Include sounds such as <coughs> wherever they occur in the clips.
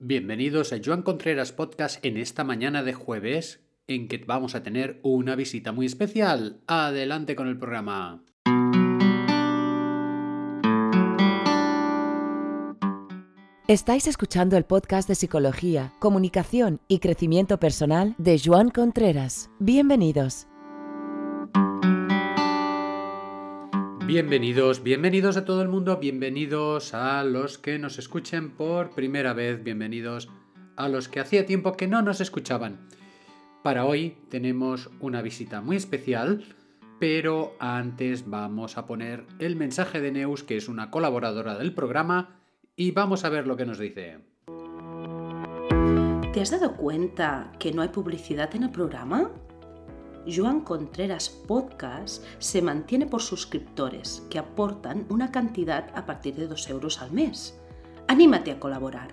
Bienvenidos a Joan Contreras Podcast en esta mañana de jueves en que vamos a tener una visita muy especial. Adelante con el programa. Estáis escuchando el podcast de psicología, comunicación y crecimiento personal de Joan Contreras. Bienvenidos. Bienvenidos, bienvenidos a todo el mundo, bienvenidos a los que nos escuchen por primera vez, bienvenidos a los que hacía tiempo que no nos escuchaban. Para hoy tenemos una visita muy especial, pero antes vamos a poner el mensaje de Neus, que es una colaboradora del programa, y vamos a ver lo que nos dice. ¿Te has dado cuenta que no hay publicidad en el programa? Joan Contreras Podcast se mantiene por suscriptores que aportan una cantidad a partir de 2 euros al mes. Anímate a colaborar.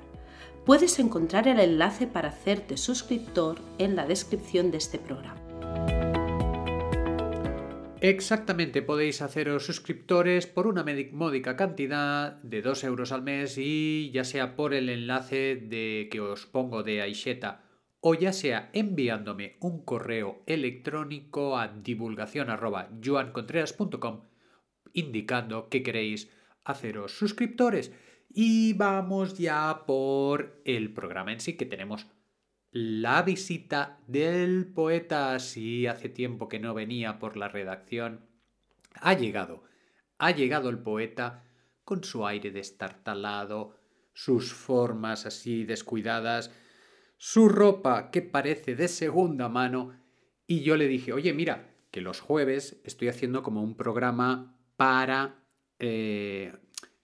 Puedes encontrar el enlace para hacerte suscriptor en la descripción de este programa. Exactamente, podéis haceros suscriptores por una módica cantidad de 2 euros al mes y ya sea por el enlace de que os pongo de Aisheta o ya sea enviándome un correo electrónico a divulgación.joancontreras.com indicando que queréis haceros suscriptores. Y vamos ya por el programa en sí, que tenemos la visita del poeta. Si hace tiempo que no venía por la redacción. Ha llegado, ha llegado el poeta con su aire destartalado, sus formas así descuidadas, su ropa que parece de segunda mano y yo le dije, oye, mira, que los jueves estoy haciendo como un programa para... Eh,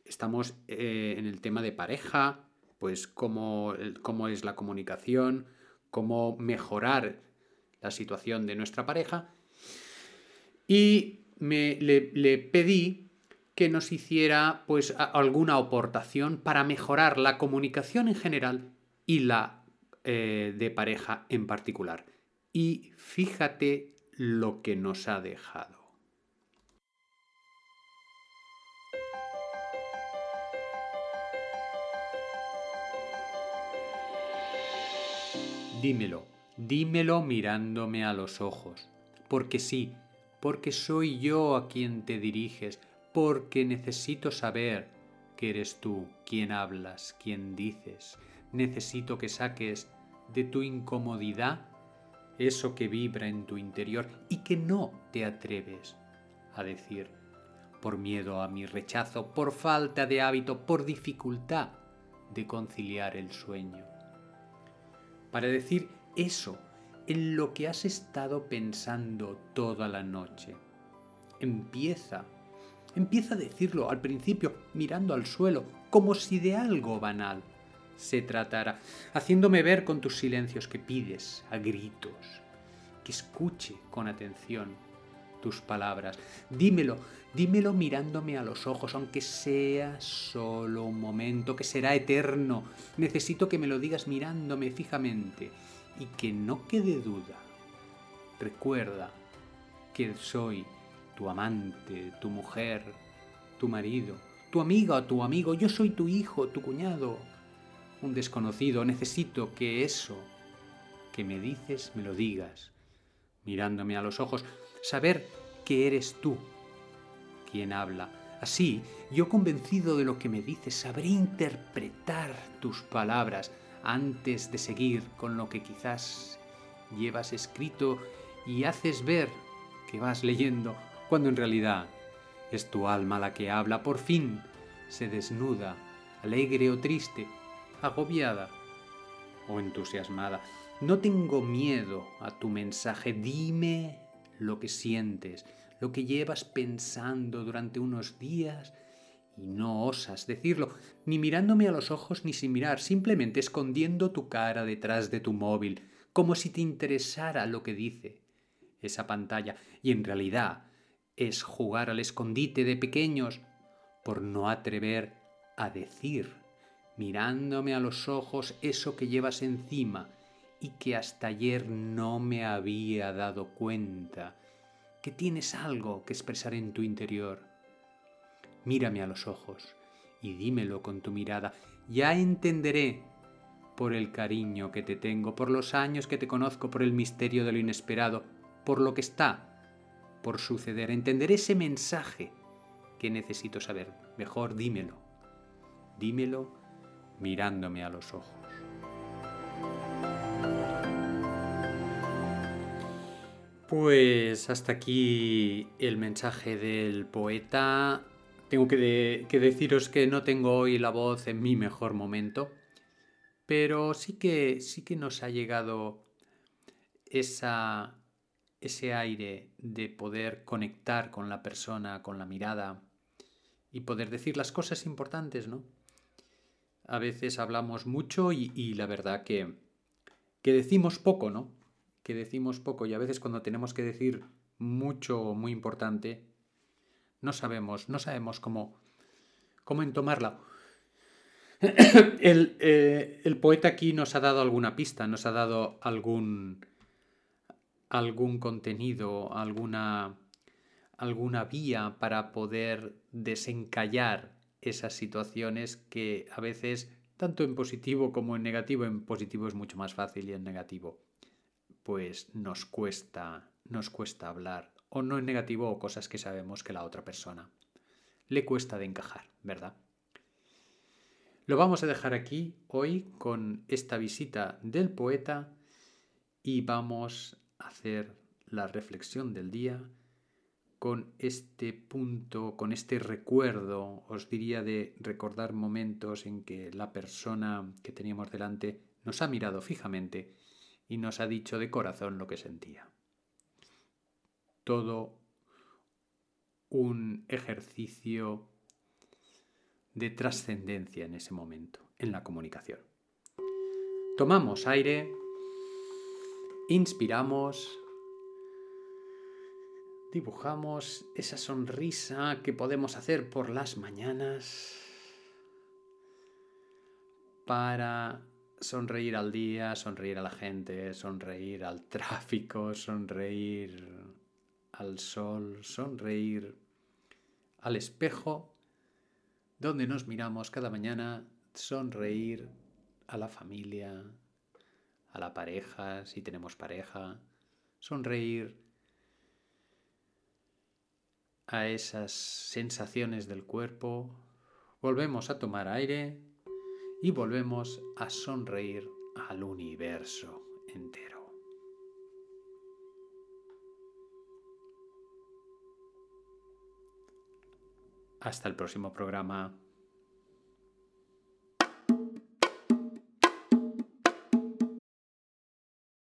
estamos eh, en el tema de pareja, pues cómo, cómo es la comunicación, cómo mejorar la situación de nuestra pareja. Y me, le, pedí que nos hiciera pues alguna aportación para mejorar la comunicación en general y la eh, de pareja en particular. Y fíjate lo que nos ha dejado. Dímelo, dímelo mirándome a los ojos, porque sí, porque soy yo a quien te diriges, porque necesito saber que eres tú quien hablas, quien dices. Necesito que saques de tu incomodidad, eso que vibra en tu interior y que no te atreves a decir, por miedo a mi rechazo, por falta de hábito, por dificultad de conciliar el sueño. Para decir eso en lo que has estado pensando toda la noche. Empieza, empieza a decirlo al principio mirando al suelo, como si de algo banal se tratara, haciéndome ver con tus silencios que pides a gritos, que escuche con atención tus palabras. Dímelo, dímelo mirándome a los ojos, aunque sea solo un momento, que será eterno. Necesito que me lo digas mirándome fijamente y que no quede duda. Recuerda que soy tu amante, tu mujer, tu marido, tu amiga o tu amigo, yo soy tu hijo, tu cuñado, un desconocido, necesito que eso que me dices me lo digas, mirándome a los ojos, saber que eres tú quien habla. Así, yo convencido de lo que me dices, sabré interpretar tus palabras antes de seguir con lo que quizás llevas escrito y haces ver que vas leyendo, cuando en realidad es tu alma la que habla, por fin se desnuda, alegre o triste, agobiada o entusiasmada. No tengo miedo a tu mensaje. Dime lo que sientes, lo que llevas pensando durante unos días y no osas decirlo, ni mirándome a los ojos ni sin mirar, simplemente escondiendo tu cara detrás de tu móvil, como si te interesara lo que dice esa pantalla. Y en realidad es jugar al escondite de pequeños por no atrever a decir mirándome a los ojos eso que llevas encima y que hasta ayer no me había dado cuenta, que tienes algo que expresar en tu interior. Mírame a los ojos y dímelo con tu mirada, ya entenderé por el cariño que te tengo, por los años que te conozco, por el misterio de lo inesperado, por lo que está por suceder, entender ese mensaje que necesito saber. Mejor dímelo. Dímelo mirándome a los ojos. Pues hasta aquí el mensaje del poeta. Tengo que, deciros que no tengo hoy la voz en mi mejor momento, pero sí que, sí que nos ha llegado esa, ese aire de poder conectar con la persona, con la mirada y poder decir las cosas importantes, ¿no? A veces hablamos mucho y, la verdad que, que decimos poco, ¿no? Que decimos poco y a veces cuando tenemos que decir mucho, muy importante, no sabemos, no sabemos cómo, cómo entomarla. <coughs> El, eh, el poeta aquí nos ha dado alguna pista, nos ha dado algún, algún contenido, alguna, alguna vía para poder desencallar esas situaciones que a veces, tanto en positivo como en negativo, en positivo es mucho más fácil y en negativo, pues nos cuesta, nos cuesta hablar, o no en negativo o cosas que sabemos que la otra persona le cuesta de encajar, ¿verdad? Lo vamos a dejar aquí hoy con esta visita del poeta y vamos hacer la reflexión del día con este punto, con este recuerdo, os diría de recordar momentos en que la persona que teníamos delante nos ha mirado fijamente y nos ha dicho de corazón lo que sentía. Todo un ejercicio de trascendencia en ese momento, en la comunicación. Tomamos aire Inspiramos, dibujamos esa sonrisa que podemos hacer por las mañanas para sonreír al día, sonreír a la gente, sonreír al tráfico, sonreír al sol, sonreír al espejo donde nos miramos cada mañana, sonreír a la familia, a la pareja, si tenemos pareja, sonreír a esas sensaciones del cuerpo, volvemos a tomar aire y volvemos a sonreír al universo entero. Hasta el próximo programa.